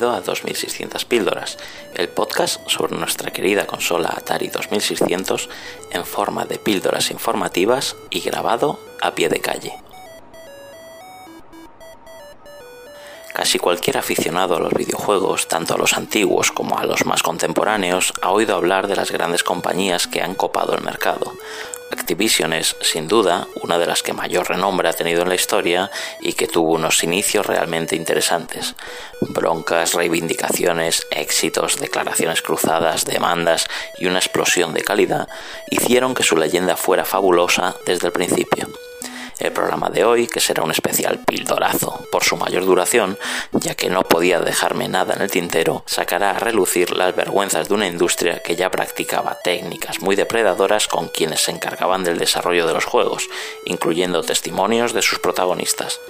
A 2600 Píldoras, el podcast sobre nuestra querida consola Atari 2600 en forma de píldoras informativas y grabado a pie de calle. Casi cualquier aficionado a los videojuegos, tanto a los antiguos como a los más contemporáneos, ha oído hablar de las grandes compañías que han copado el mercado, Activision sin duda, una de las que mayor renombre ha tenido en la historia y que tuvo unos inicios realmente interesantes. Broncas, reivindicaciones, éxitos, declaraciones cruzadas, demandas y una explosión de calidad hicieron que su leyenda fuera fabulosa desde el principio. El programa de hoy, que será un especial pildorazo por su mayor duración, ya que no podía dejarme nada en el tintero, sacará a relucir las vergüenzas de una industria que ya practicaba técnicas muy depredadoras con quienes se encargaban del desarrollo de los juegos, incluyendo testimonios de sus protagonistas.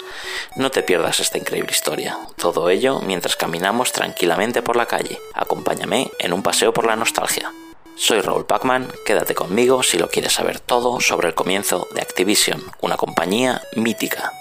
No te pierdas esta increíble historia. Todo ello mientras caminamos tranquilamente por la calle. Acompáñame en un paseo por la nostalgia. Soy Raúl Pacman, quédate conmigo si lo quieres saber todo sobre el comienzo de Activision, una compañía mítica.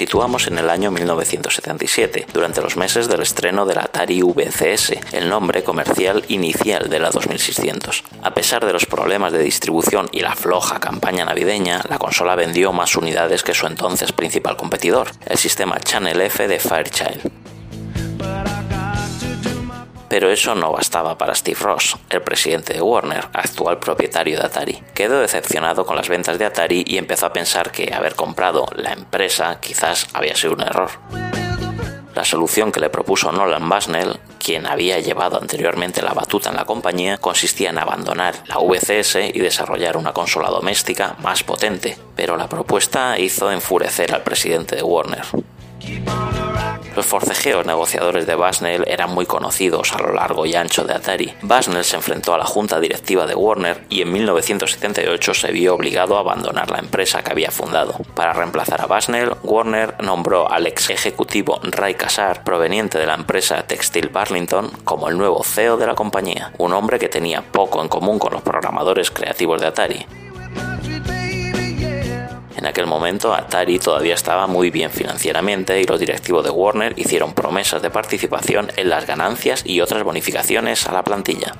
Situamos en el año 1977, durante los meses del estreno de la Atari VCS, el nombre comercial inicial de la 2600. A pesar de los problemas de distribución y la floja campaña navideña, la consola vendió más unidades que su entonces principal competidor, el sistema Channel F de Fairchild. Pero eso no bastaba para Steve Ross, el presidente de Warner, actual propietario de Atari. Quedó decepcionado con las ventas de Atari y empezó a pensar que haber comprado la empresa quizás había sido un error. La solución que le propuso Nolan Bushnell, quien había llevado anteriormente la batuta en la compañía, consistía en abandonar la VCS y desarrollar una consola doméstica más potente, pero la propuesta hizo enfurecer al presidente de Warner. Los forcejeos negociadores de Bushnell eran muy conocidos a lo largo y ancho de Atari. Bushnell se enfrentó a la junta directiva de Warner y en 1978 se vio obligado a abandonar la empresa que había fundado. Para reemplazar a Bushnell, Warner nombró al ex ejecutivo Ray Kassar, proveniente de la empresa textil Burlington, como el nuevo CEO de la compañía, un hombre que tenía poco en común con los programadores creativos de Atari. En aquel momento Atari todavía estaba muy bien financieramente y los directivos de Warner hicieron promesas de participación en las ganancias y otras bonificaciones a la plantilla.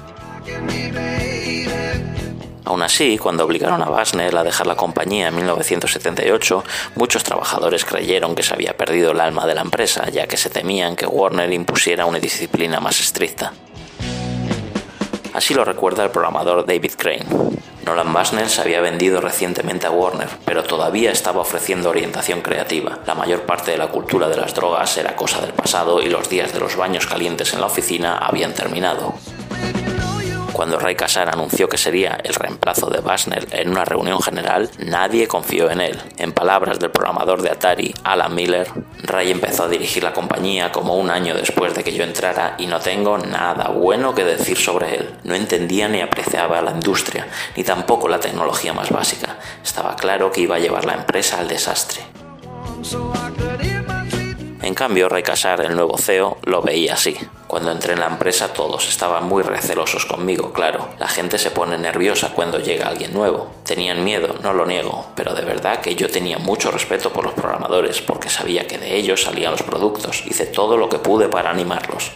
Aún así, cuando obligaron a Bushnell a dejar la compañía en 1978, muchos trabajadores creyeron que se había perdido el alma de la empresa, ya que se temían que Warner impusiera una disciplina más estricta. Así lo recuerda el programador David Crane. Nolan Bushnell se había vendido recientemente a Warner, pero todavía estaba ofreciendo orientación creativa. La mayor parte de la cultura de las drogas era cosa del pasado y los días de los baños calientes en la oficina habían terminado. Cuando Ray Kassar anunció que sería el reemplazo de Bushnell en una reunión general, nadie confió en él. En palabras del programador de Atari, Alan Miller, Ray empezó a dirigir la compañía como un año después de que yo entrara y no tengo nada bueno que decir sobre él. No entendía ni apreciaba la industria, ni tampoco la tecnología más básica. Estaba claro que iba a llevar la empresa al desastre. En cambio, Ray Kassar, el nuevo CEO, lo veía así. Cuando entré en la empresa todos estaban muy recelosos conmigo, claro. La gente se pone nerviosa cuando llega alguien nuevo. Tenían miedo, no lo niego, pero de verdad que yo tenía mucho respeto por los programadores porque sabía que de ellos salían los productos. Hice todo lo que pude para animarlos.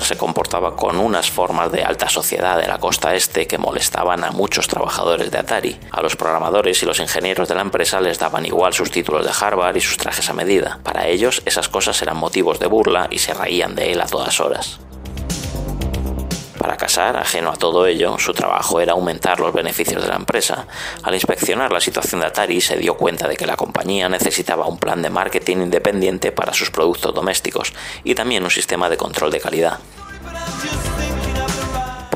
Se comportaba con unas formas de alta sociedad de la costa este que molestaban a muchos trabajadores de Atari. A los programadores y los ingenieros de la empresa les daban igual sus títulos de Harvard y sus trajes a medida. Para ellos esas cosas eran motivos de burla y se reían de él a todas horas. Para Casar, ajeno a todo ello, su trabajo era aumentar los beneficios de la empresa. Al inspeccionar la situación de Atari, se dio cuenta de que la compañía necesitaba un plan de marketing independiente para sus productos domésticos y también un sistema de control de calidad.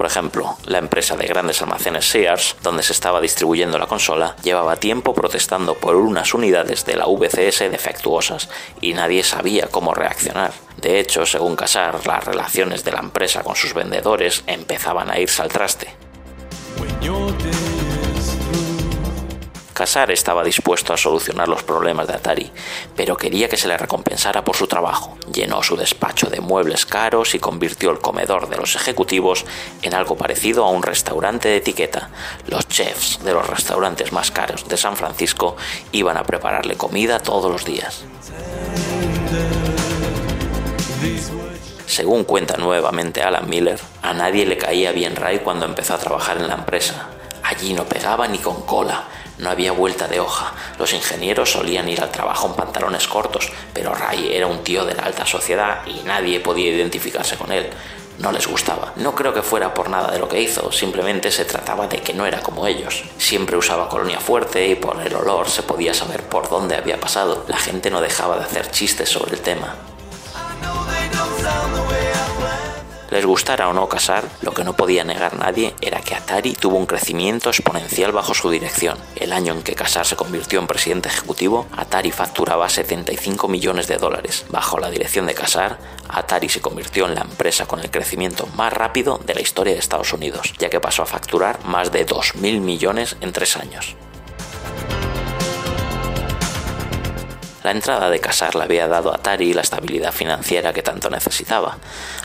Por ejemplo, la empresa de grandes almacenes Sears, donde se estaba distribuyendo la consola, llevaba tiempo protestando por unas unidades de la VCS defectuosas y nadie sabía cómo reaccionar. De hecho, según Casar, las relaciones de la empresa con sus vendedores empezaban a irse al traste. Casar estaba dispuesto a solucionar los problemas de Atari, pero quería que se le recompensara por su trabajo. Llenó su despacho de muebles caros y convirtió el comedor de los ejecutivos en algo parecido a un restaurante de etiqueta. Los chefs de los restaurantes más caros de San Francisco iban a prepararle comida todos los días. Según cuenta nuevamente Alan Miller, a nadie le caía bien Ray cuando empezó a trabajar en la empresa. Allí no pegaba ni con cola, no había vuelta de hoja. Los ingenieros solían ir al trabajo en pantalones cortos, pero Ray era un tío de la alta sociedad y nadie podía identificarse con él. No les gustaba. No creo que fuera por nada de lo que hizo, simplemente se trataba de que no era como ellos. Siempre usaba colonia fuerte y por el olor se podía saber por dónde había pasado. La gente no dejaba de hacer chistes sobre el tema. Les gustara o no casar, lo que no podía negar nadie era que Atari tuvo un crecimiento exponencial bajo su dirección. El año en que Casar se convirtió en presidente ejecutivo, Atari facturaba 75 millones de dólares. Bajo la dirección de Casar, Atari se convirtió en la empresa con el crecimiento más rápido de la historia de Estados Unidos, ya que pasó a facturar más de 2.000 millones en tres años. La entrada de Casar le había dado a Atari la estabilidad financiera que tanto necesitaba.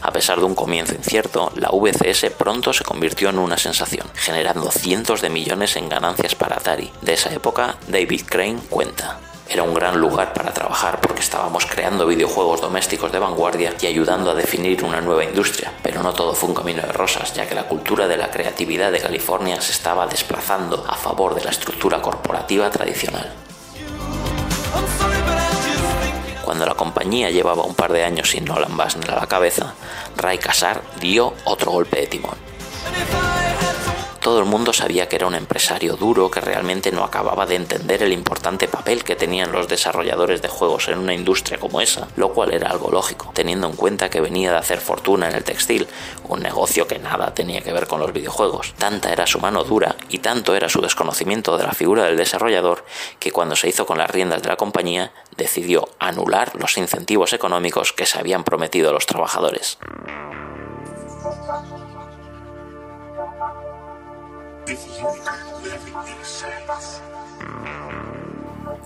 A pesar de un comienzo incierto, la VCS pronto se convirtió en una sensación, generando cientos de millones en ganancias para Atari. De esa época, David Crane cuenta. Era un gran lugar para trabajar porque estábamos creando videojuegos domésticos de vanguardia y ayudando a definir una nueva industria, pero no todo fue un camino de rosas, ya que la cultura de la creatividad de California se estaba desplazando a favor de la estructura corporativa tradicional. Cuando la compañía llevaba un par de años sin Nolan Bushnell a la cabeza, Ray Kassar dio otro golpe de timón. Todo el mundo sabía que era un empresario duro que realmente no acababa de entender el importante papel que tenían los desarrolladores de juegos en una industria como esa, lo cual era algo lógico, teniendo en cuenta que venía de hacer fortuna en el textil, un negocio que nada tenía que ver con los videojuegos. Tanta era su mano dura y tanto era su desconocimiento de la figura del desarrollador que cuando se hizo con las riendas de la compañía decidió anular los incentivos económicos que se habían prometido a los trabajadores.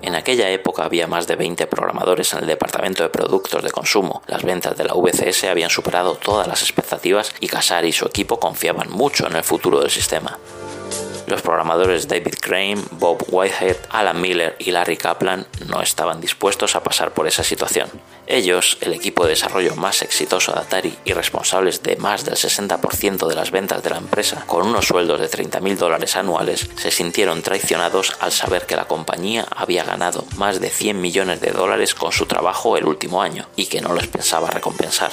En aquella época había más de 20 programadores en el departamento de productos de consumo. Las ventas de la VCS habían superado todas las expectativas y Casar y su equipo confiaban mucho en el futuro del sistema. Los programadores David Crane, Bob Whitehead, Alan Miller y Larry Kaplan no estaban dispuestos a pasar por esa situación. Ellos, el equipo de desarrollo más exitoso de Atari y responsables de más del 60% de las ventas de la empresa, con unos sueldos de 30.000 dólares anuales, se sintieron traicionados al saber que la compañía había ganado más de 100 millones de dólares con su trabajo el último año y que no les pensaba recompensar.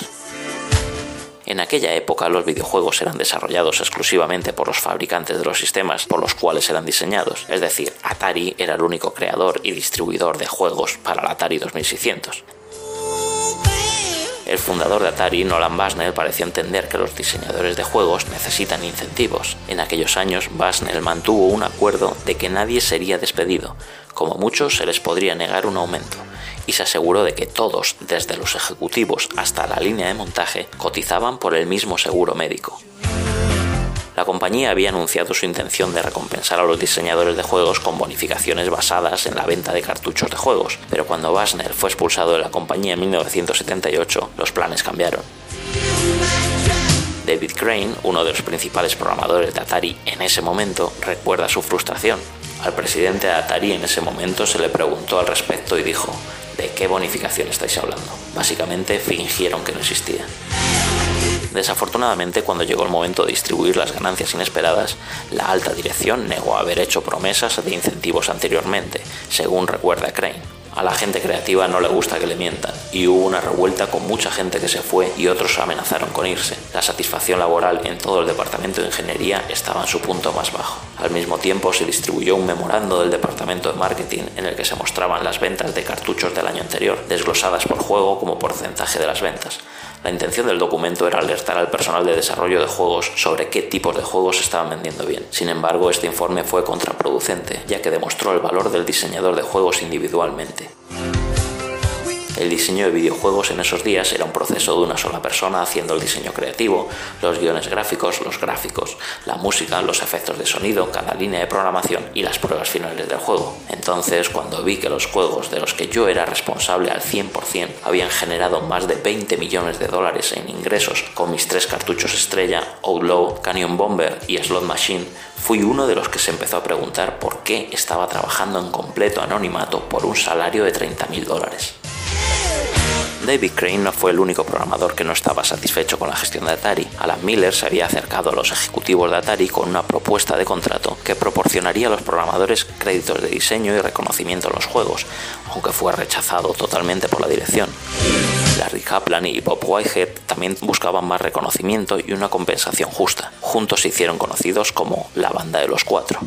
En aquella época los videojuegos eran desarrollados exclusivamente por los fabricantes de los sistemas por los cuales eran diseñados, es decir, Atari era el único creador y distribuidor de juegos para la Atari 2600. El fundador de Atari, Nolan Bushnell, pareció entender que los diseñadores de juegos necesitan incentivos. En aquellos años, Bushnell mantuvo un acuerdo de que nadie sería despedido, como muchos se les podría negar un aumento y se aseguró de que todos, desde los ejecutivos hasta la línea de montaje, cotizaban por el mismo seguro médico. La compañía había anunciado su intención de recompensar a los diseñadores de juegos con bonificaciones basadas en la venta de cartuchos de juegos, pero cuando Basner fue expulsado de la compañía en 1978, los planes cambiaron. David Crane, uno de los principales programadores de Atari en ese momento, recuerda su frustración. Al presidente de Atari en ese momento se le preguntó al respecto y dijo, ¿de qué bonificación estáis hablando? Básicamente fingieron que no existía. Desafortunadamente, cuando llegó el momento de distribuir las ganancias inesperadas, la alta dirección negó haber hecho promesas de incentivos anteriormente, según recuerda Crane. A la gente creativa no le gusta que le mientan y hubo una revuelta con mucha gente que se fue y otros amenazaron con irse. La satisfacción laboral en todo el departamento de ingeniería estaba en su punto más bajo. Al mismo tiempo se distribuyó un memorando del departamento de marketing en el que se mostraban las ventas de cartuchos del año anterior, desglosadas por juego como porcentaje de las ventas. La intención del documento era alertar al personal de desarrollo de juegos sobre qué tipos de juegos estaban vendiendo bien. Sin embargo, este informe fue contraproducente, ya que demostró el valor del diseñador de juegos individualmente. El diseño de videojuegos en esos días era un proceso de una sola persona haciendo el diseño creativo, los guiones gráficos, los gráficos, la música, los efectos de sonido, cada línea de programación y las pruebas finales del juego. Entonces, cuando vi que los juegos de los que yo era responsable al 100% habían generado más de 20 millones de dólares en ingresos con mis tres cartuchos estrella, Outlaw, Canyon Bomber y Slot Machine, fui uno de los que se empezó a preguntar por qué estaba trabajando en completo anonimato por un salario de 30 mil dólares. David Crane no fue el único programador que no estaba satisfecho con la gestión de Atari. Alan Miller se había acercado a los ejecutivos de Atari con una propuesta de contrato que proporcionaría a los programadores créditos de diseño y reconocimiento en los juegos, aunque fue rechazado totalmente por la dirección. Larry Kaplan y Bob Whitehead también buscaban más reconocimiento y una compensación justa. Juntos se hicieron conocidos como la banda de los cuatro.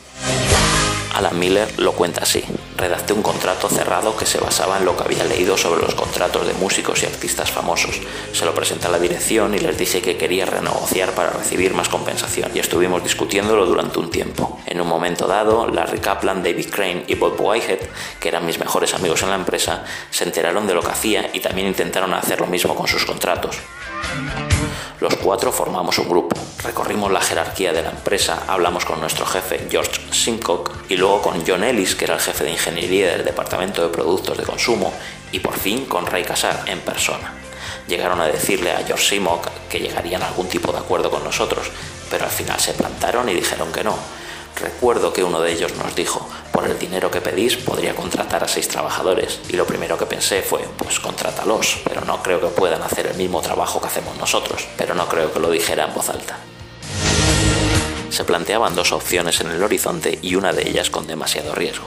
Alan Miller lo cuenta así. Redacté un contrato cerrado que se basaba en lo que había leído sobre los contratos de músicos y artistas famosos. Se lo presenté a la dirección y les dije que quería renegociar para recibir más compensación y estuvimos discutiéndolo durante un tiempo. En un momento dado, Larry Kaplan, David Crane y Bob Whitehead, que eran mis mejores amigos en la empresa, se enteraron de lo que hacía y también intentaron hacer lo mismo con sus contratos. Los cuatro formamos un grupo, recorrimos la jerarquía de la empresa, hablamos con nuestro jefe George Simcock y luego con John Ellis, que era el jefe de ingeniería del departamento de productos de consumo, y por fin con Ray Casar en persona. Llegaron a decirle a George Simcock que llegarían a algún tipo de acuerdo con nosotros, pero al final se plantaron y dijeron que no. Recuerdo que uno de ellos nos dijo, por el dinero que pedís podría contratar a seis trabajadores. Y lo primero que pensé fue, pues contrátalos, pero no creo que puedan hacer el mismo trabajo que hacemos nosotros. Pero no creo que lo dijera en voz alta. Se planteaban dos opciones en el horizonte y una de ellas con demasiado riesgo.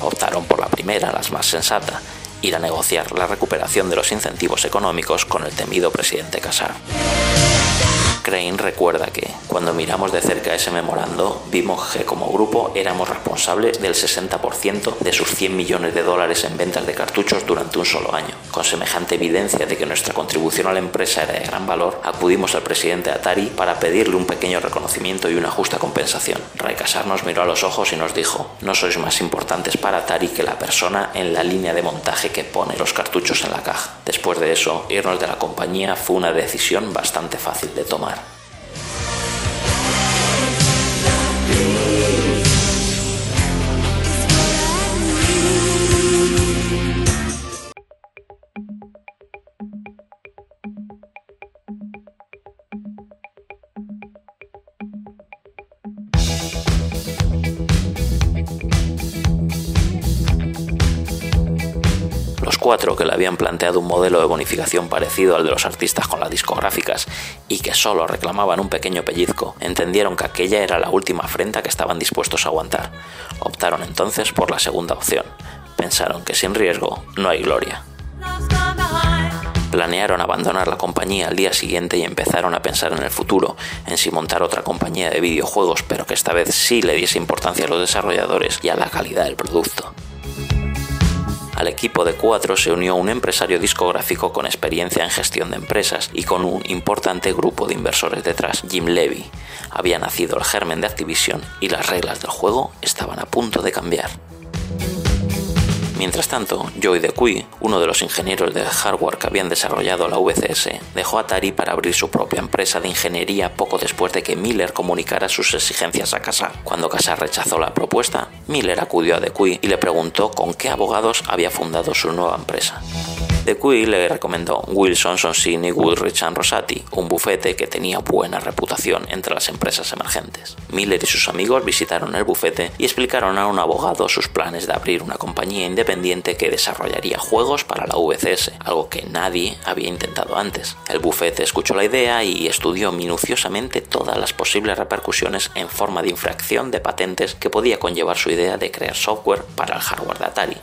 Optaron por la primera, la más sensata, ir a negociar la recuperación de los incentivos económicos con el temido presidente Casar. Crane recuerda que, cuando miramos de cerca ese memorando, vimos que como grupo éramos responsables del 60% de sus 100 millones de dólares en ventas de cartuchos durante un solo año. Con semejante evidencia de que nuestra contribución a la empresa era de gran valor, acudimos al presidente Atari para pedirle un pequeño reconocimiento y una justa compensación. Ray Casar nos miró a los ojos y nos dijo, no sois más importantes para Atari que la persona en la línea de montaje que pone los cartuchos en la caja. Después de eso, irnos de la compañía fue una decisión bastante fácil de tomar. Sim. Que le habían planteado un modelo de bonificación parecido al de los artistas con las discográficas y que solo reclamaban un pequeño pellizco, entendieron que aquella era la última afrenta que estaban dispuestos a aguantar. Optaron entonces por la segunda opción. Pensaron que sin riesgo no hay gloria. Planearon abandonar la compañía al día siguiente y empezaron a pensar en el futuro, en si montar otra compañía de videojuegos, pero que esta vez sí le diese importancia a los desarrolladores y a la calidad del producto. Al equipo de cuatro se unió un empresario discográfico con experiencia en gestión de empresas y con un importante grupo de inversores detrás, Jim Levy. Había nacido el germen de Activision y las reglas del juego estaban a punto de cambiar. Mientras tanto, Joey DeCuy, uno de los ingenieros de hardware que habían desarrollado la VCS, dejó Atari para abrir su propia empresa de ingeniería poco después de que Miller comunicara sus exigencias a Casar. Cuando Casar rechazó la propuesta, Miller acudió a DeCuy y le preguntó con qué abogados había fundado su nueva empresa. DeQuy le recomendó Wilson, Sonsini, Woolrich and Rosati, un bufete que tenía buena reputación entre las empresas emergentes. Miller y sus amigos visitaron el bufete y explicaron a un abogado sus planes de abrir una compañía independiente que desarrollaría juegos para la VCS, algo que nadie había intentado antes. El bufete escuchó la idea y estudió minuciosamente todas las posibles repercusiones en forma de infracción de patentes que podía conllevar su idea de crear software para el hardware de Atari.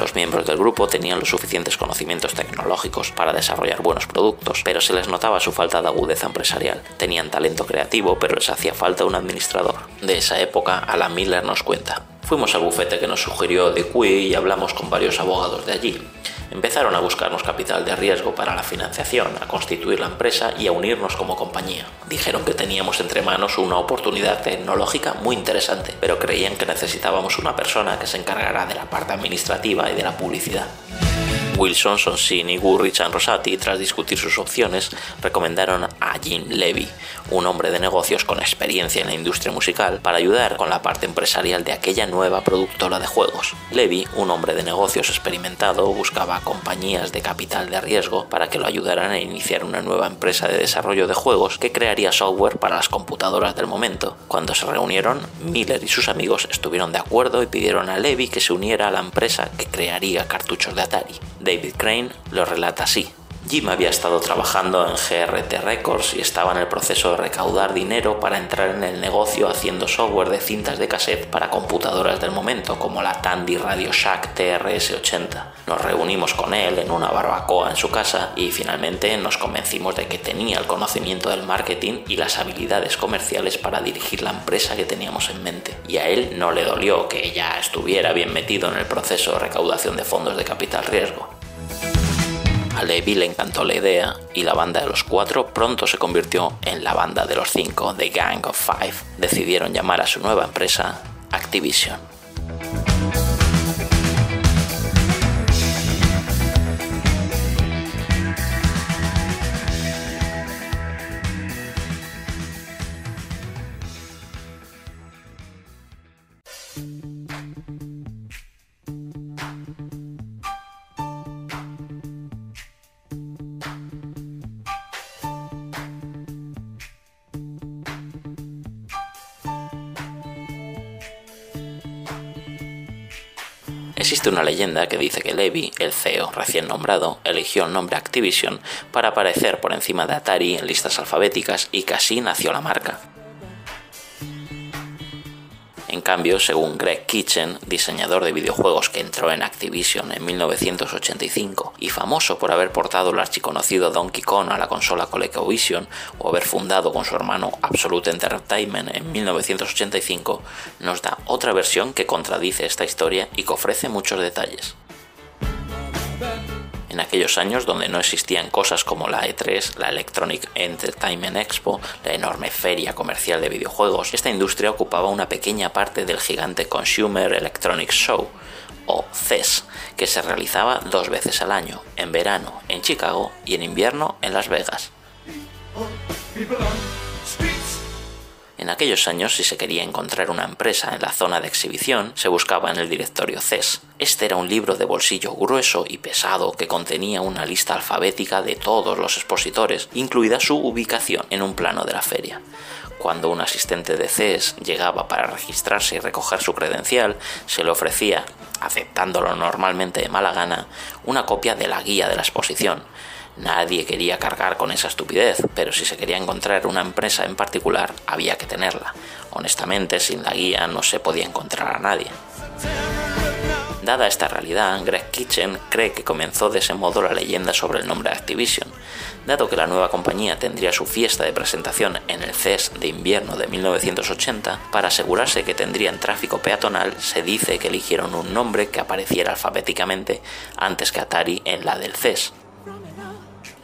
Los miembros del grupo tenían los suficientes conocimientos tecnológicos para desarrollar buenos productos, pero se les notaba su falta de agudeza empresarial. Tenían talento creativo, pero les hacía falta un administrador. De esa época, Alan Miller nos cuenta. Fuimos al bufete que nos sugirió DeQuy y hablamos con varios abogados de allí. Empezaron a buscarnos capital de riesgo para la financiación, a constituir la empresa y a unirnos como compañía. Dijeron que teníamos entre manos una oportunidad tecnológica muy interesante, pero creían que necesitábamos una persona que se encargara de la parte administrativa y de la publicidad. Wilson, Sonsini, Gurrich y Rosati, tras discutir sus opciones, recomendaron a Jim Levy, un hombre de negocios con experiencia en la industria musical, para ayudar con la parte empresarial de aquella nueva productora de juegos. Levy, un hombre de negocios experimentado, buscaba compañías de capital de riesgo para que lo ayudaran a iniciar una nueva empresa de desarrollo de juegos que crearía software para las computadoras del momento. Cuando se reunieron, Miller y sus amigos estuvieron de acuerdo y pidieron a Levy que se uniera a la empresa que crearía cartuchos de Atari. David Crane lo relata así. Jim había estado trabajando en GRT Records y estaba en el proceso de recaudar dinero para entrar en el negocio haciendo software de cintas de cassette para computadoras del momento, como la Tandy Radio Shack TRS-80. Nos reunimos con él en una barbacoa en su casa y finalmente nos convencimos de que tenía el conocimiento del marketing y las habilidades comerciales para dirigir la empresa que teníamos en mente. Y a él no le dolió que ya estuviera bien metido en el proceso de recaudación de fondos de capital riesgo. A Levy le encantó la idea y la banda de los cuatro pronto se convirtió en la banda de los cinco, The Gang of Five. Decidieron llamar a su nueva empresa Activision. Una leyenda que dice que Levy, el CEO recién nombrado, eligió el nombre Activision para aparecer por encima de Atari en listas alfabéticas y así nació la marca. En cambio, según Greg Kitchen, diseñador de videojuegos que entró en Activision en 1985 y famoso por haber portado el archiconocido Donkey Kong a la consola ColecoVision o haber fundado con su hermano Absolute Entertainment en 1985, nos da otra versión que contradice esta historia y que ofrece muchos detalles. En aquellos años donde no existían cosas como la E3, la Electronic Entertainment Expo, la enorme feria comercial de videojuegos, esta industria ocupaba una pequeña parte del gigante Consumer Electronics Show, o CES, que se realizaba dos veces al año, en verano en Chicago y en invierno en Las Vegas. En aquellos años, si se quería encontrar una empresa en la zona de exhibición, se buscaba en el directorio CES. Este era un libro de bolsillo grueso y pesado que contenía una lista alfabética de todos los expositores, incluida su ubicación en un plano de la feria. Cuando un asistente de CES llegaba para registrarse y recoger su credencial, se le ofrecía, aceptándolo normalmente de mala gana, una copia de la guía de la exposición, Nadie quería cargar con esa estupidez, pero si se quería encontrar una empresa en particular, había que tenerla. Honestamente, sin la guía no se podía encontrar a nadie. Dada esta realidad, Greg Kitchen cree que comenzó de ese modo la leyenda sobre el nombre Activision. Dado que la nueva compañía tendría su fiesta de presentación en el CES de invierno de 1980, para asegurarse que tendrían tráfico peatonal, se dice que eligieron un nombre que apareciera alfabéticamente antes que Atari en la del CES.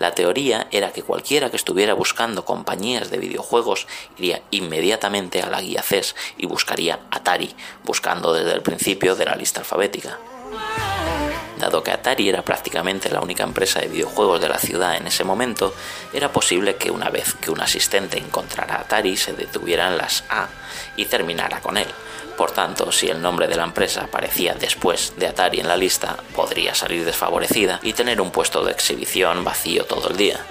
La teoría era que cualquiera que estuviera buscando compañías de videojuegos iría inmediatamente a la guía CES y buscaría Atari, buscando desde el principio de la lista alfabética. Dado que Atari era prácticamente la única empresa de videojuegos de la ciudad en ese momento, era posible que una vez que un asistente encontrara Atari se detuviera en las A y terminara con él. Por tanto, si el nombre de la empresa aparecía después de Atari en la lista, podría salir desfavorecida y tener un puesto de exhibición vacío todo el día.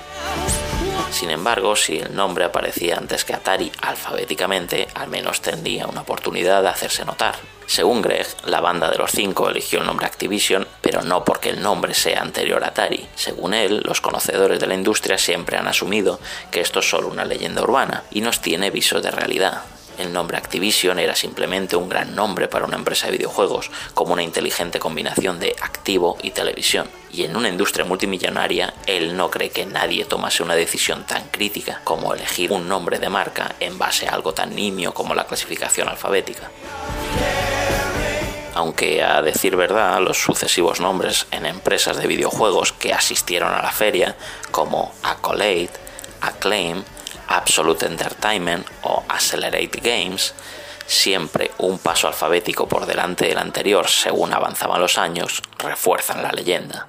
Sin embargo, si el nombre aparecía antes que Atari alfabéticamente, al menos tendría una oportunidad de hacerse notar. Según Greg, la banda de los cinco eligió el nombre Activision, pero no porque el nombre sea anterior a Atari. Según él, los conocedores de la industria siempre han asumido que esto es solo una leyenda urbana y nos tiene visos de realidad. El nombre Activision era simplemente un gran nombre para una empresa de videojuegos, como una inteligente combinación de activo y televisión. Y en una industria multimillonaria, él no cree que nadie tomase una decisión tan crítica como elegir un nombre de marca en base a algo tan nimio como la clasificación alfabética. Aunque a decir verdad, los sucesivos nombres en empresas de videojuegos que asistieron a la feria, como Accolade, Acclaim, Absolute Entertainment o Accelerate Games, siempre un paso alfabético por delante del anterior según avanzaban los años, refuerzan la leyenda.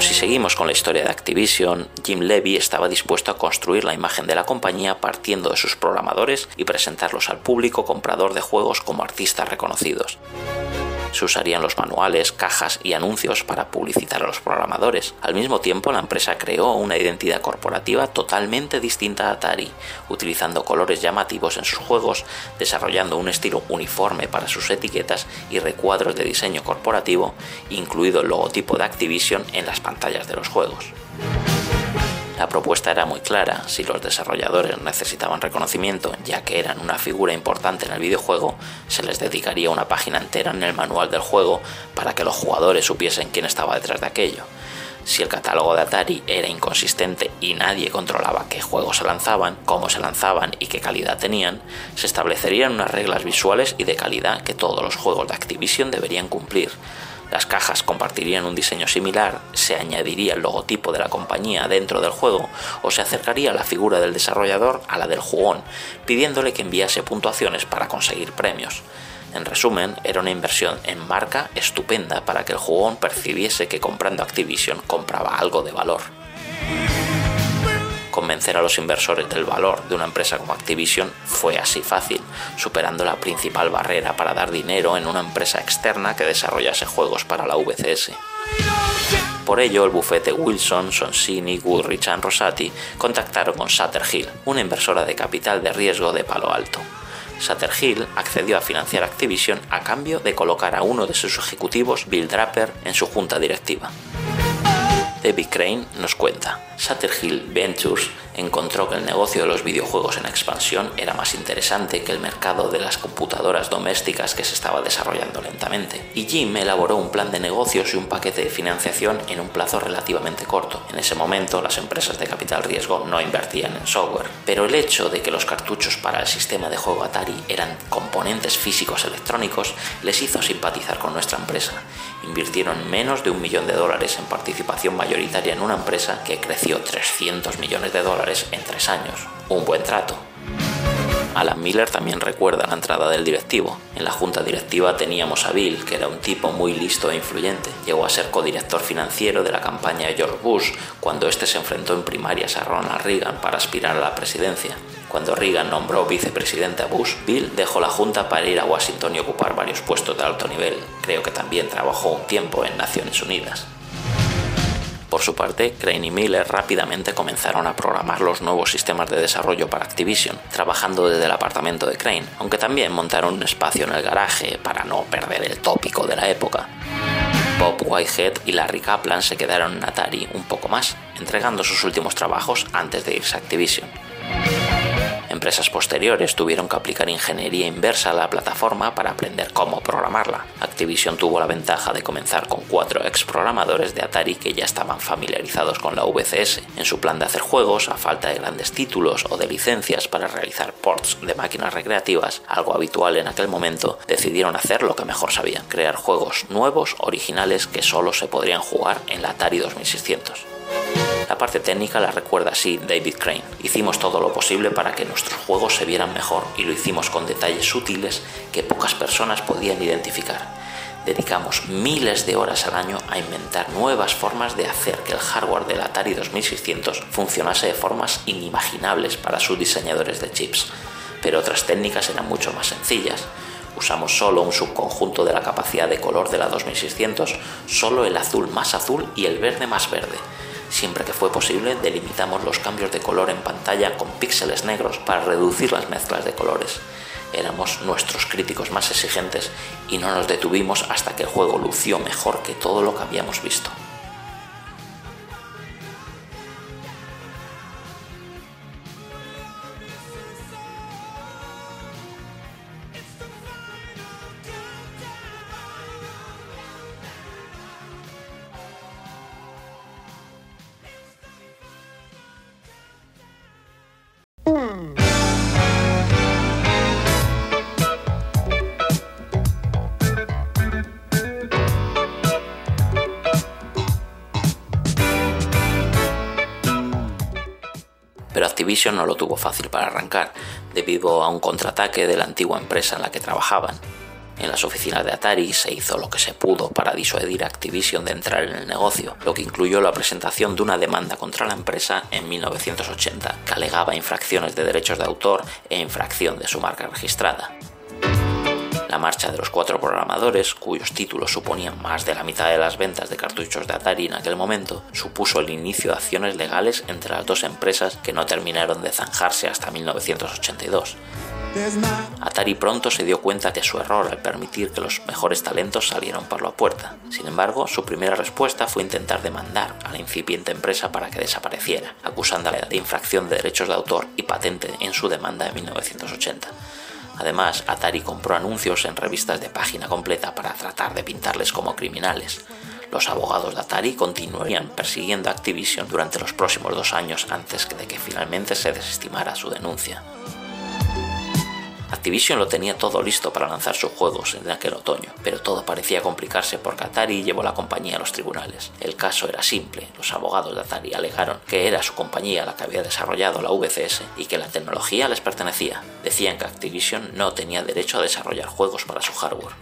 Pero si seguimos con la historia de Activision, Jim Levy estaba dispuesto a construir la imagen de la compañía partiendo de sus programadores y presentarlos al público comprador de juegos como artistas reconocidos. Se usarían los manuales, cajas y anuncios para publicitar a los programadores. Al mismo tiempo, la empresa creó una identidad corporativa totalmente distinta a Atari, utilizando colores llamativos en sus juegos, desarrollando un estilo uniforme para sus etiquetas y recuadros de diseño corporativo, incluido el logotipo de Activision en las pantallas de los juegos. La propuesta era muy clara, si los desarrolladores necesitaban reconocimiento, ya que eran una figura importante en el videojuego, se les dedicaría una página entera en el manual del juego para que los jugadores supiesen quién estaba detrás de aquello. Si el catálogo de Atari era inconsistente y nadie controlaba qué juegos se lanzaban, cómo se lanzaban y qué calidad tenían, se establecerían unas reglas visuales y de calidad que todos los juegos de Activision deberían cumplir, las cajas compartirían un diseño similar, se añadiría el logotipo de la compañía dentro del juego o se acercaría la figura del desarrollador a la del jugón, pidiéndole que enviase puntuaciones para conseguir premios. En resumen, era una inversión en marca estupenda para que el jugón percibiese que comprando Activision compraba algo de valor. Convencer a los inversores del valor de una empresa como Activision fue así fácil, superando la principal barrera para dar dinero en una empresa externa que desarrollase juegos para la VCS. Por ello, el bufete Wilson, Sonsini, Goodrich y Rosati contactaron con Sutter Hill, una inversora de capital de riesgo de Palo Alto. Sutter Hill accedió a financiar Activision a cambio de colocar a uno de sus ejecutivos, Bill Draper, en su junta directiva. David Crane nos cuenta, Sutter Hill Ventures encontró que el negocio de los videojuegos en expansión era más interesante que el mercado de las computadoras domésticas que se estaba desarrollando lentamente. Y Jim elaboró un plan de negocios y un paquete de financiación en un plazo relativamente corto. En ese momento las empresas de capital riesgo no invertían en software, pero el hecho de que los cartuchos para el sistema de juego Atari eran componentes físicos electrónicos les hizo simpatizar con nuestra empresa. Invirtieron menos de un millón de dólares en participación mayoritaria en una empresa que creció 300 millones de dólares en tres años. Un buen trato. Alan Miller también recuerda la entrada del directivo. En la junta directiva teníamos a Bill, que era un tipo muy listo e influyente. Llegó a ser codirector financiero de la campaña de George Bush cuando este se enfrentó en primarias a Ronald Reagan para aspirar a la presidencia. Cuando Reagan nombró vicepresidente a Bush, Bill dejó la junta para ir a Washington y ocupar varios puestos de alto nivel. Creo que también trabajó un tiempo en Naciones Unidas. Por su parte, Crane y Miller rápidamente comenzaron a programar los nuevos sistemas de desarrollo para Activision, trabajando desde el apartamento de Crane, aunque también montaron un espacio en el garaje para no perder el tópico de la época. Bob Whitehead y Larry Kaplan se quedaron en Atari un poco más, entregando sus últimos trabajos antes de irse a Activision. Empresas posteriores tuvieron que aplicar ingeniería inversa a la plataforma para aprender cómo programarla. Activision tuvo la ventaja de comenzar con cuatro ex programadores de Atari que ya estaban familiarizados con la VCS. En su plan de hacer juegos, a falta de grandes títulos o de licencias para realizar ports de máquinas recreativas, algo habitual en aquel momento, decidieron hacer lo que mejor sabían, crear juegos nuevos, originales que solo se podrían jugar en la Atari 2600. La parte técnica la recuerda así David Crane. Hicimos todo lo posible para que nuestros juegos se vieran mejor y lo hicimos con detalles sutiles que pocas personas podían identificar. Dedicamos miles de horas al año a inventar nuevas formas de hacer que el hardware del Atari 2600 funcionase de formas inimaginables para sus diseñadores de chips, pero otras técnicas eran mucho más sencillas usamos solo un subconjunto de la capacidad de color de la 2600, solo el azul más azul y el verde más verde. Siempre que fue posible, delimitamos los cambios de color en pantalla con píxeles negros para reducir las mezclas de colores. Éramos nuestros críticos más exigentes y no nos detuvimos hasta que el juego lució mejor que todo lo que habíamos visto. Pero Activision no lo tuvo fácil para arrancar, debido a un contraataque de la antigua empresa en la que trabajaban. En las oficinas de Atari se hizo lo que se pudo para disuadir a Activision de entrar en el negocio, lo que incluyó la presentación de una demanda contra la empresa en 1980, que alegaba infracciones de derechos de autor e infracción de su marca registrada. La marcha de los cuatro programadores, cuyos títulos suponían más de la mitad de las ventas de cartuchos de Atari en aquel momento, supuso el inicio de acciones legales entre las dos empresas que no terminaron de zanjarse hasta 1982. Atari pronto se dio cuenta de su error al permitir que los mejores talentos salieran por la puerta. Sin embargo, su primera respuesta fue intentar demandar a la incipiente empresa para que desapareciera, acusándola de infracción de derechos de autor y patente en su demanda de 1980. Además, Atari compró anuncios en revistas de página completa para tratar de pintarles como criminales. Los abogados de Atari continuarían persiguiendo a Activision durante los próximos dos años antes de que finalmente se desestimara su denuncia. Activision lo tenía todo listo para lanzar sus juegos en aquel otoño, pero todo parecía complicarse porque Atari llevó la compañía a los tribunales. El caso era simple, los abogados de Atari alegaron que era su compañía la que había desarrollado la VCS y que la tecnología les pertenecía. Decían que Activision no tenía derecho a desarrollar juegos para su hardware.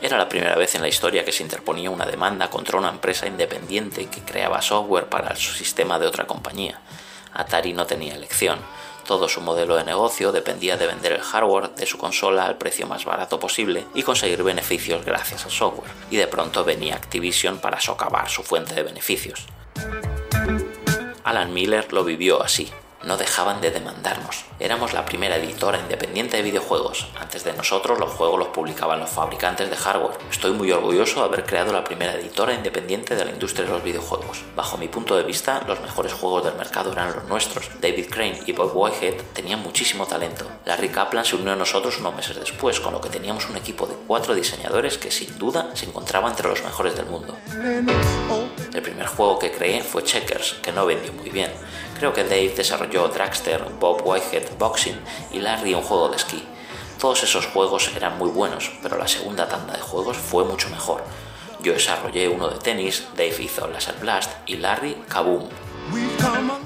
Era la primera vez en la historia que se interponía una demanda contra una empresa independiente que creaba software para el sistema de otra compañía. Atari no tenía elección, todo su modelo de negocio dependía de vender el hardware de su consola al precio más barato posible y conseguir beneficios gracias al software. Y de pronto venía Activision para socavar su fuente de beneficios. Alan Miller lo vivió así no dejaban de demandarnos. Éramos la primera editora independiente de videojuegos. Antes de nosotros los juegos los publicaban los fabricantes de hardware. Estoy muy orgulloso de haber creado la primera editora independiente de la industria de los videojuegos. Bajo mi punto de vista, los mejores juegos del mercado eran los nuestros. David Crane y Bob Whitehead tenían muchísimo talento. Larry Kaplan se unió a nosotros unos meses después, con lo que teníamos un equipo de cuatro diseñadores que sin duda se encontraba entre los mejores del mundo. El primer juego que creé fue Checkers, que no vendió muy bien. Creo que Dave desarrolló Dragster, Bob Whitehead Boxing y Larry un juego de esquí. Todos esos juegos eran muy buenos, pero la segunda tanda de juegos fue mucho mejor. Yo desarrollé uno de tenis, Dave hizo Laser Blast y Larry Kaboom.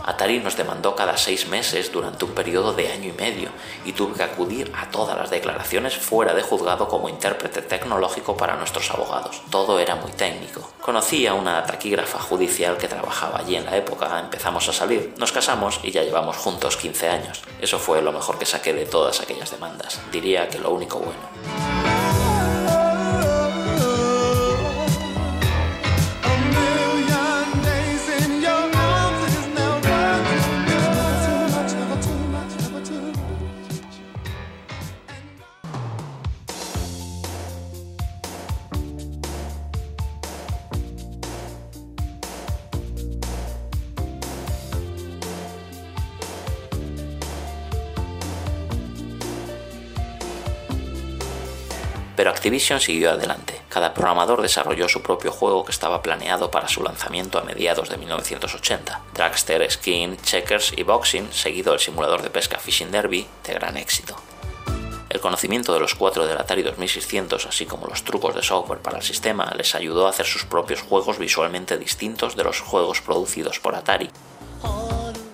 Atari nos demandó cada seis meses durante un periodo de año y medio y tuve que acudir a todas las declaraciones fuera de juzgado como intérprete tecnológico para nuestros abogados. Todo era muy técnico. Conocí a una taquígrafa judicial que trabajaba allí en la época, empezamos a salir, nos casamos y ya llevamos juntos 15 años. Eso fue lo mejor que saqué de todas aquellas demandas. Diría que lo único bueno. Pero Activision siguió adelante. Cada programador desarrolló su propio juego que estaba planeado para su lanzamiento a mediados de 1980. Dragster, Skin, Checkers y Boxing, seguido el simulador de pesca Fishing Derby, de gran éxito. El conocimiento de los cuatro del Atari 2600, así como los trucos de software para el sistema, les ayudó a hacer sus propios juegos visualmente distintos de los juegos producidos por Atari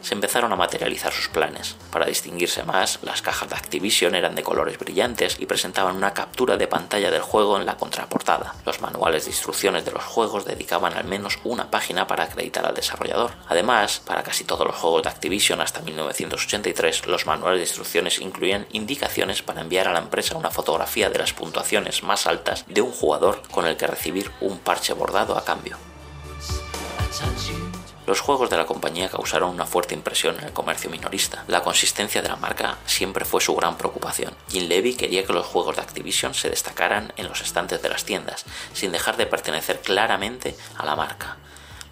se empezaron a materializar sus planes. Para distinguirse más, las cajas de Activision eran de colores brillantes y presentaban una captura de pantalla del juego en la contraportada. Los manuales de instrucciones de los juegos dedicaban al menos una página para acreditar al desarrollador. Además, para casi todos los juegos de Activision hasta 1983, los manuales de instrucciones incluían indicaciones para enviar a la empresa una fotografía de las puntuaciones más altas de un jugador con el que recibir un parche bordado a cambio. Los juegos de la compañía causaron una fuerte impresión en el comercio minorista. La consistencia de la marca siempre fue su gran preocupación. Jim Levy quería que los juegos de Activision se destacaran en los estantes de las tiendas, sin dejar de pertenecer claramente a la marca.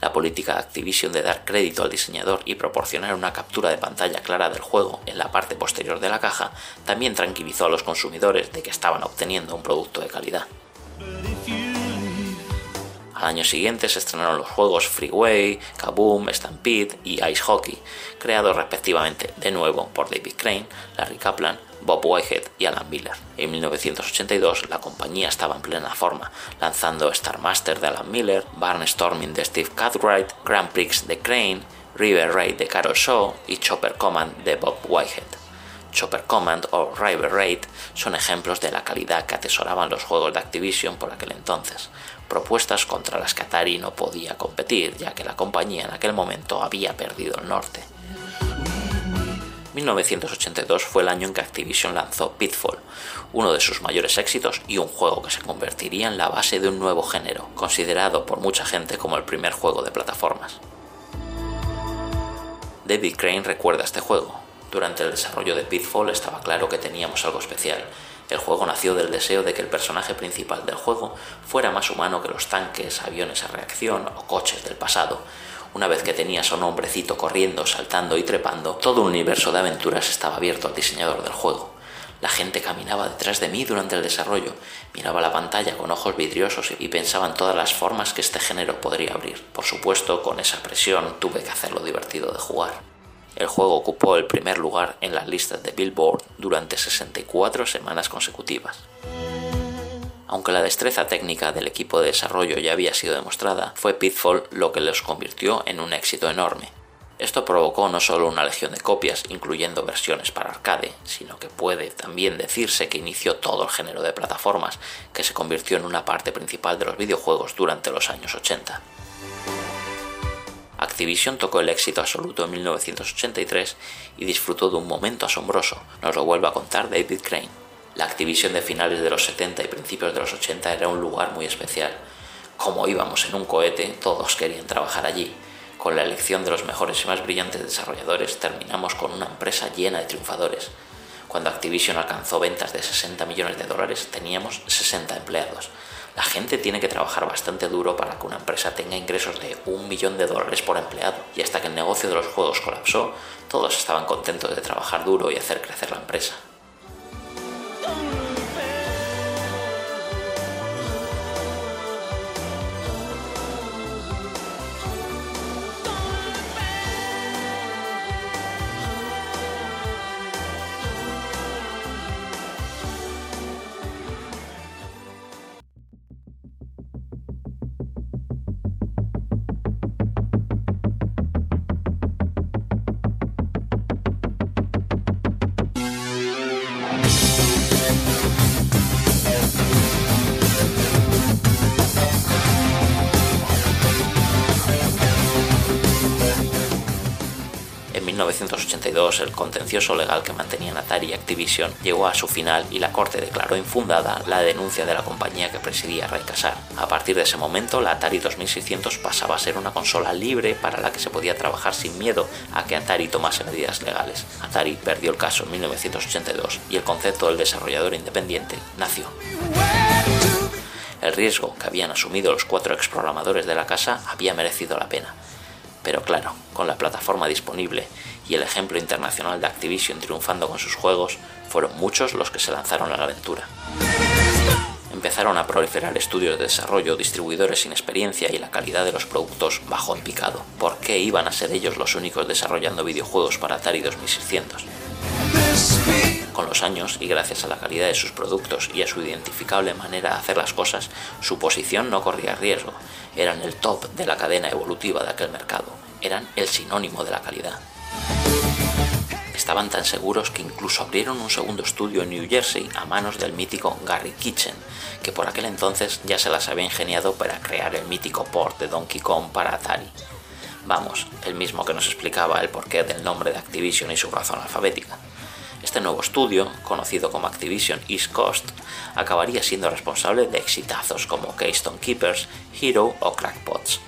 La política de Activision de dar crédito al diseñador y proporcionar una captura de pantalla clara del juego en la parte posterior de la caja también tranquilizó a los consumidores de que estaban obteniendo un producto de calidad. Al año siguiente se estrenaron los juegos Freeway, Kaboom, Stampede y Ice Hockey, creados respectivamente de nuevo por David Crane, Larry Kaplan, Bob Whitehead y Alan Miller. En 1982 la compañía estaba en plena forma, lanzando Star Master de Alan Miller, Barnstorming de Steve Cartwright, Grand Prix de Crane, River Raid de Carol Shaw y Chopper Command de Bob Whitehead. Chopper Command o River Raid son ejemplos de la calidad que atesoraban los juegos de Activision por aquel entonces, propuestas contra las que Atari no podía competir, ya que la compañía en aquel momento había perdido el norte. 1982 fue el año en que Activision lanzó Pitfall, uno de sus mayores éxitos y un juego que se convertiría en la base de un nuevo género, considerado por mucha gente como el primer juego de plataformas. David Crane recuerda este juego, durante el desarrollo de Pitfall estaba claro que teníamos algo especial. El juego nació del deseo de que el personaje principal del juego fuera más humano que los tanques, aviones a reacción o coches del pasado. Una vez que tenías a un hombrecito corriendo, saltando y trepando, todo un universo de aventuras estaba abierto al diseñador del juego. La gente caminaba detrás de mí durante el desarrollo, miraba la pantalla con ojos vidriosos y pensaba en todas las formas que este género podría abrir. Por supuesto, con esa presión tuve que hacerlo divertido de jugar. El juego ocupó el primer lugar en las listas de Billboard durante 64 semanas consecutivas. Aunque la destreza técnica del equipo de desarrollo ya había sido demostrada, fue Pitfall lo que los convirtió en un éxito enorme. Esto provocó no solo una legión de copias, incluyendo versiones para arcade, sino que puede también decirse que inició todo el género de plataformas, que se convirtió en una parte principal de los videojuegos durante los años 80. Activision tocó el éxito absoluto en 1983 y disfrutó de un momento asombroso, nos lo vuelve a contar David Crane. La Activision de finales de los 70 y principios de los 80 era un lugar muy especial. Como íbamos en un cohete, todos querían trabajar allí. Con la elección de los mejores y más brillantes desarrolladores terminamos con una empresa llena de triunfadores. Cuando Activision alcanzó ventas de 60 millones de dólares teníamos 60 empleados. La gente tiene que trabajar bastante duro para que una empresa tenga ingresos de un millón de dólares por empleado. Y hasta que el negocio de los juegos colapsó, todos estaban contentos de trabajar duro y hacer crecer la empresa. 1982, el contencioso legal que mantenían Atari y Activision llegó a su final y la corte declaró infundada la denuncia de la compañía que presidía Ray Kassar. A partir de ese momento, la Atari 2600 pasaba a ser una consola libre para la que se podía trabajar sin miedo a que Atari tomase medidas legales. Atari perdió el caso en 1982 y el concepto del desarrollador independiente nació. El riesgo que habían asumido los cuatro exprogramadores de la casa había merecido la pena. Pero claro, con la plataforma disponible y el ejemplo internacional de Activision triunfando con sus juegos, fueron muchos los que se lanzaron a la aventura. Empezaron a proliferar estudios de desarrollo, distribuidores sin experiencia y la calidad de los productos bajó en picado. ¿Por qué iban a ser ellos los únicos desarrollando videojuegos para Atari 2600? Con los años y gracias a la calidad de sus productos y a su identificable manera de hacer las cosas, su posición no corría riesgo. Eran el top de la cadena evolutiva de aquel mercado. Eran el sinónimo de la calidad. Estaban tan seguros que incluso abrieron un segundo estudio en New Jersey a manos del mítico Gary Kitchen, que por aquel entonces ya se las había ingeniado para crear el mítico port de Donkey Kong para Atari. Vamos, el mismo que nos explicaba el porqué del nombre de Activision y su razón alfabética. Este nuevo estudio, conocido como Activision East Coast, acabaría siendo responsable de exitazos como Keystone Keepers, Hero o Crackpots.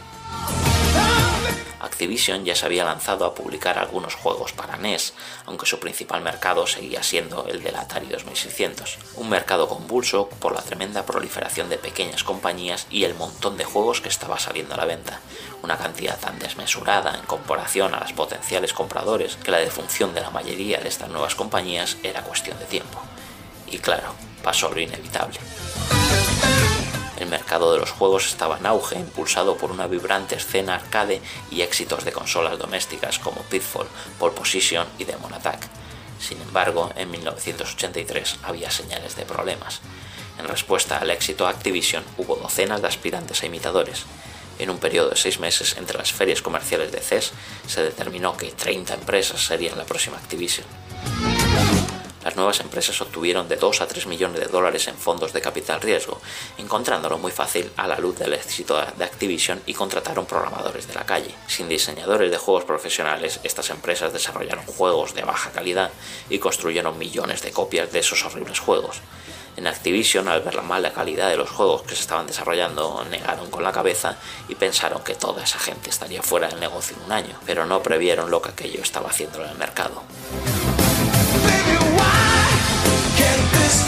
Activision ya se había lanzado a publicar algunos juegos para NES, aunque su principal mercado seguía siendo el del Atari 2600. Un mercado convulso por la tremenda proliferación de pequeñas compañías y el montón de juegos que estaba saliendo a la venta. Una cantidad tan desmesurada en comparación a las potenciales compradores que la defunción de la mayoría de estas nuevas compañías era cuestión de tiempo. Y claro, pasó lo inevitable. El mercado de los juegos estaba en auge, impulsado por una vibrante escena arcade y éxitos de consolas domésticas como Pitfall, Pole Position y Demon Attack. Sin embargo, en 1983 había señales de problemas. En respuesta al éxito Activision hubo docenas de aspirantes a imitadores. En un periodo de seis meses entre las ferias comerciales de CES se determinó que 30 empresas serían la próxima Activision las nuevas empresas obtuvieron de 2 a 3 millones de dólares en fondos de capital riesgo, encontrándolo muy fácil a la luz del éxito de Activision y contrataron programadores de la calle. Sin diseñadores de juegos profesionales, estas empresas desarrollaron juegos de baja calidad y construyeron millones de copias de esos horribles juegos. En Activision, al ver la mala calidad de los juegos que se estaban desarrollando, negaron con la cabeza y pensaron que toda esa gente estaría fuera del negocio en un año, pero no previeron lo que aquello estaba haciendo en el mercado. La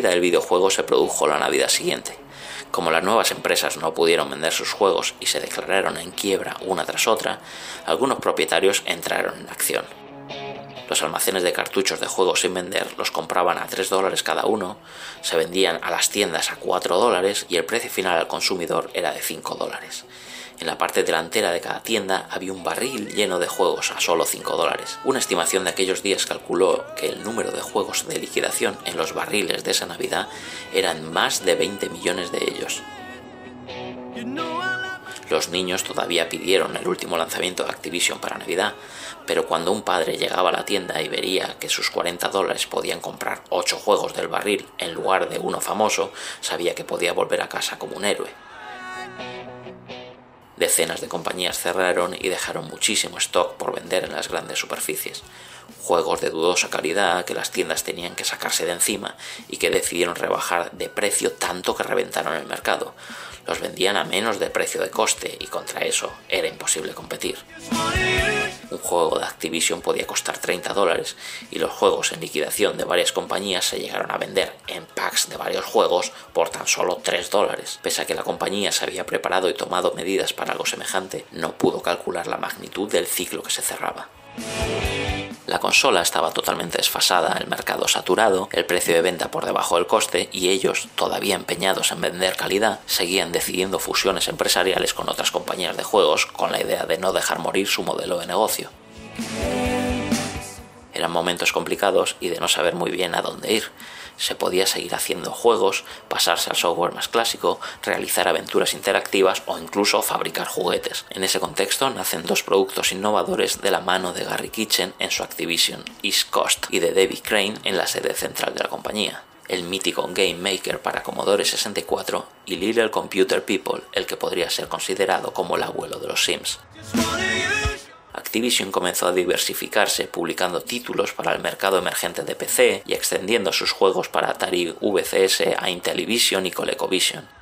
caída del videojuego se produjo la Navidad siguiente. Como las nuevas empresas no pudieron vender sus juegos y se declararon en quiebra una tras otra, algunos propietarios entraron en acción. Los almacenes de cartuchos de juegos sin vender los compraban a 3 dólares cada uno, se vendían a las tiendas a 4 dólares y el precio final al consumidor era de 5 dólares. En la parte delantera de cada tienda había un barril lleno de juegos a solo 5 dólares. Una estimación de aquellos días calculó que el número de juegos de liquidación en los barriles de esa Navidad eran más de 20 millones de ellos. Los niños todavía pidieron el último lanzamiento de Activision para Navidad, pero cuando un padre llegaba a la tienda y vería que sus 40 dólares podían comprar 8 juegos del barril en lugar de uno famoso, sabía que podía volver a casa como un héroe. Decenas de compañías cerraron y dejaron muchísimo stock por vender en las grandes superficies. Juegos de dudosa calidad que las tiendas tenían que sacarse de encima y que decidieron rebajar de precio tanto que reventaron el mercado. Los vendían a menos de precio de coste y contra eso era imposible competir. Un juego de Activision podía costar 30 dólares y los juegos en liquidación de varias compañías se llegaron a vender en packs de varios juegos por tan solo 3 dólares. Pese a que la compañía se había preparado y tomado medidas para algo semejante, no pudo calcular la magnitud del ciclo que se cerraba. La consola estaba totalmente desfasada, el mercado saturado, el precio de venta por debajo del coste y ellos, todavía empeñados en vender calidad, seguían decidiendo fusiones empresariales con otras compañías de juegos con la idea de no dejar morir su modelo de negocio. Eran momentos complicados y de no saber muy bien a dónde ir se podía seguir haciendo juegos, pasarse al software más clásico, realizar aventuras interactivas o incluso fabricar juguetes. En ese contexto nacen dos productos innovadores de la mano de Gary Kitchen en su Activision East Coast y de David Crane en la sede central de la compañía el mítico Game Maker para Commodore 64 y Little Computer People, el que podría ser considerado como el abuelo de los Sims. Activision comenzó a diversificarse publicando títulos para el mercado emergente de PC y extendiendo sus juegos para Atari VCS a Intellivision y ColecoVision.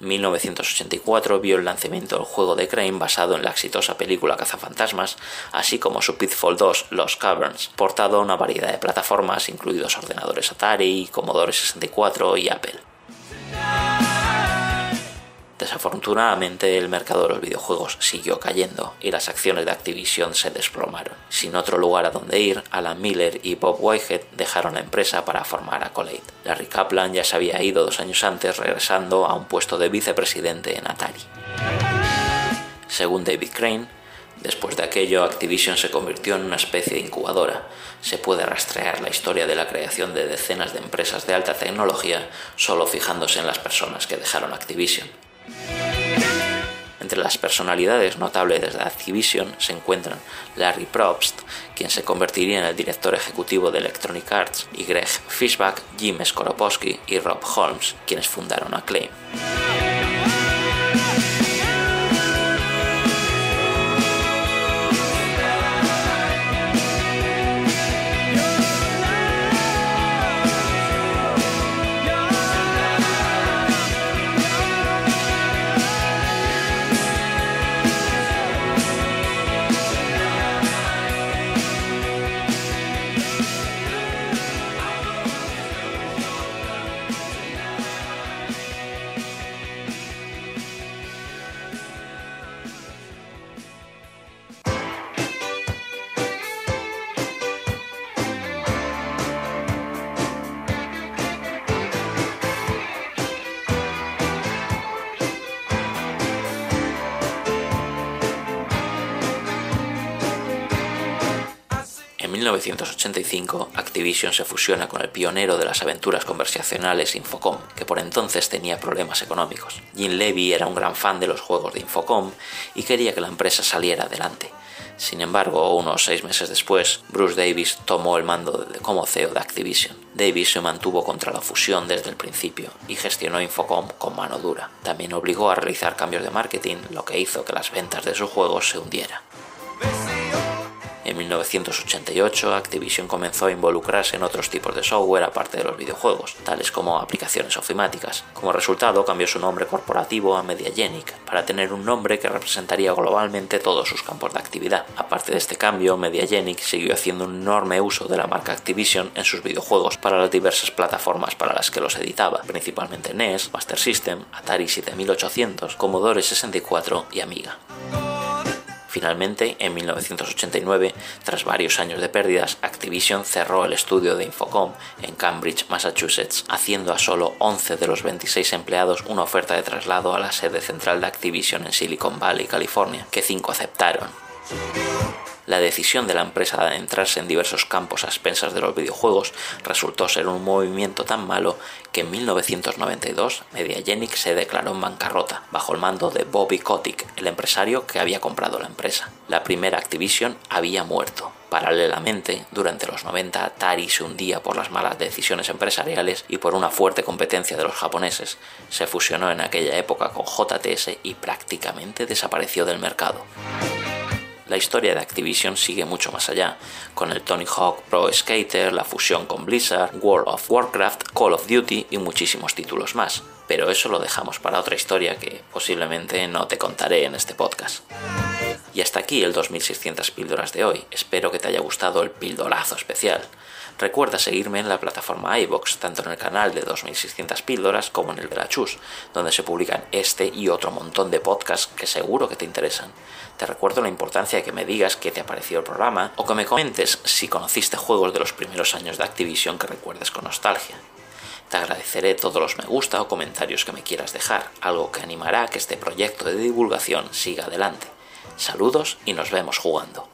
1984 vio el lanzamiento del juego de Crane basado en la exitosa película Cazafantasmas, así como su Pitfall 2 Lost Caverns, portado a una variedad de plataformas, incluidos ordenadores Atari, Commodore 64 y Apple. Desafortunadamente el mercado de los videojuegos siguió cayendo y las acciones de Activision se desplomaron. Sin otro lugar a donde ir, Alan Miller y Bob Whitehead dejaron la empresa para formar Accolade. Larry Kaplan ya se había ido dos años antes regresando a un puesto de vicepresidente en Atari. Según David Crane, Después de aquello, Activision se convirtió en una especie de incubadora. Se puede rastrear la historia de la creación de decenas de empresas de alta tecnología solo fijándose en las personas que dejaron Activision. Entre las personalidades notables de Activision se encuentran Larry Probst, quien se convertiría en el director ejecutivo de Electronic Arts, y Greg Fishback, Jim Skoropowski y Rob Holmes, quienes fundaron Acclaim. 1985, Activision se fusiona con el pionero de las aventuras conversacionales Infocom, que por entonces tenía problemas económicos. Jim Levy era un gran fan de los juegos de Infocom y quería que la empresa saliera adelante. Sin embargo, unos seis meses después, Bruce Davis tomó el mando como CEO de Activision. Davis se mantuvo contra la fusión desde el principio y gestionó Infocom con mano dura. También obligó a realizar cambios de marketing, lo que hizo que las ventas de sus juegos se hundieran. En 1988, Activision comenzó a involucrarse en otros tipos de software aparte de los videojuegos, tales como aplicaciones ofimáticas. Como resultado, cambió su nombre corporativo a Mediagenic, para tener un nombre que representaría globalmente todos sus campos de actividad. Aparte de este cambio, Mediagenic siguió haciendo un enorme uso de la marca Activision en sus videojuegos para las diversas plataformas para las que los editaba, principalmente NES, Master System, Atari 7800, Commodore 64 y Amiga. Finalmente, en 1989, tras varios años de pérdidas, Activision cerró el estudio de Infocom en Cambridge, Massachusetts, haciendo a solo 11 de los 26 empleados una oferta de traslado a la sede central de Activision en Silicon Valley, California, que cinco aceptaron. La decisión de la empresa de adentrarse en diversos campos a expensas de los videojuegos resultó ser un movimiento tan malo que en 1992 Mediagenic se declaró en bancarrota bajo el mando de Bobby Kotick, el empresario que había comprado la empresa. La primera Activision había muerto. Paralelamente, durante los 90 Atari se hundía por las malas decisiones empresariales y por una fuerte competencia de los japoneses. Se fusionó en aquella época con JTS y prácticamente desapareció del mercado. La historia de Activision sigue mucho más allá, con el Tony Hawk Pro Skater, la fusión con Blizzard, World of Warcraft, Call of Duty y muchísimos títulos más. Pero eso lo dejamos para otra historia que posiblemente no te contaré en este podcast. Y hasta aquí el 2600 píldoras de hoy. Espero que te haya gustado el pildorazo especial. Recuerda seguirme en la plataforma iBox, tanto en el canal de 2600 píldoras como en el de la Chus, donde se publican este y otro montón de podcasts que seguro que te interesan. Te recuerdo la importancia de que me digas qué te ha parecido el programa o que me comentes si conociste juegos de los primeros años de Activision que recuerdes con nostalgia. Te agradeceré todos los me gusta o comentarios que me quieras dejar, algo que animará a que este proyecto de divulgación siga adelante. Saludos y nos vemos jugando.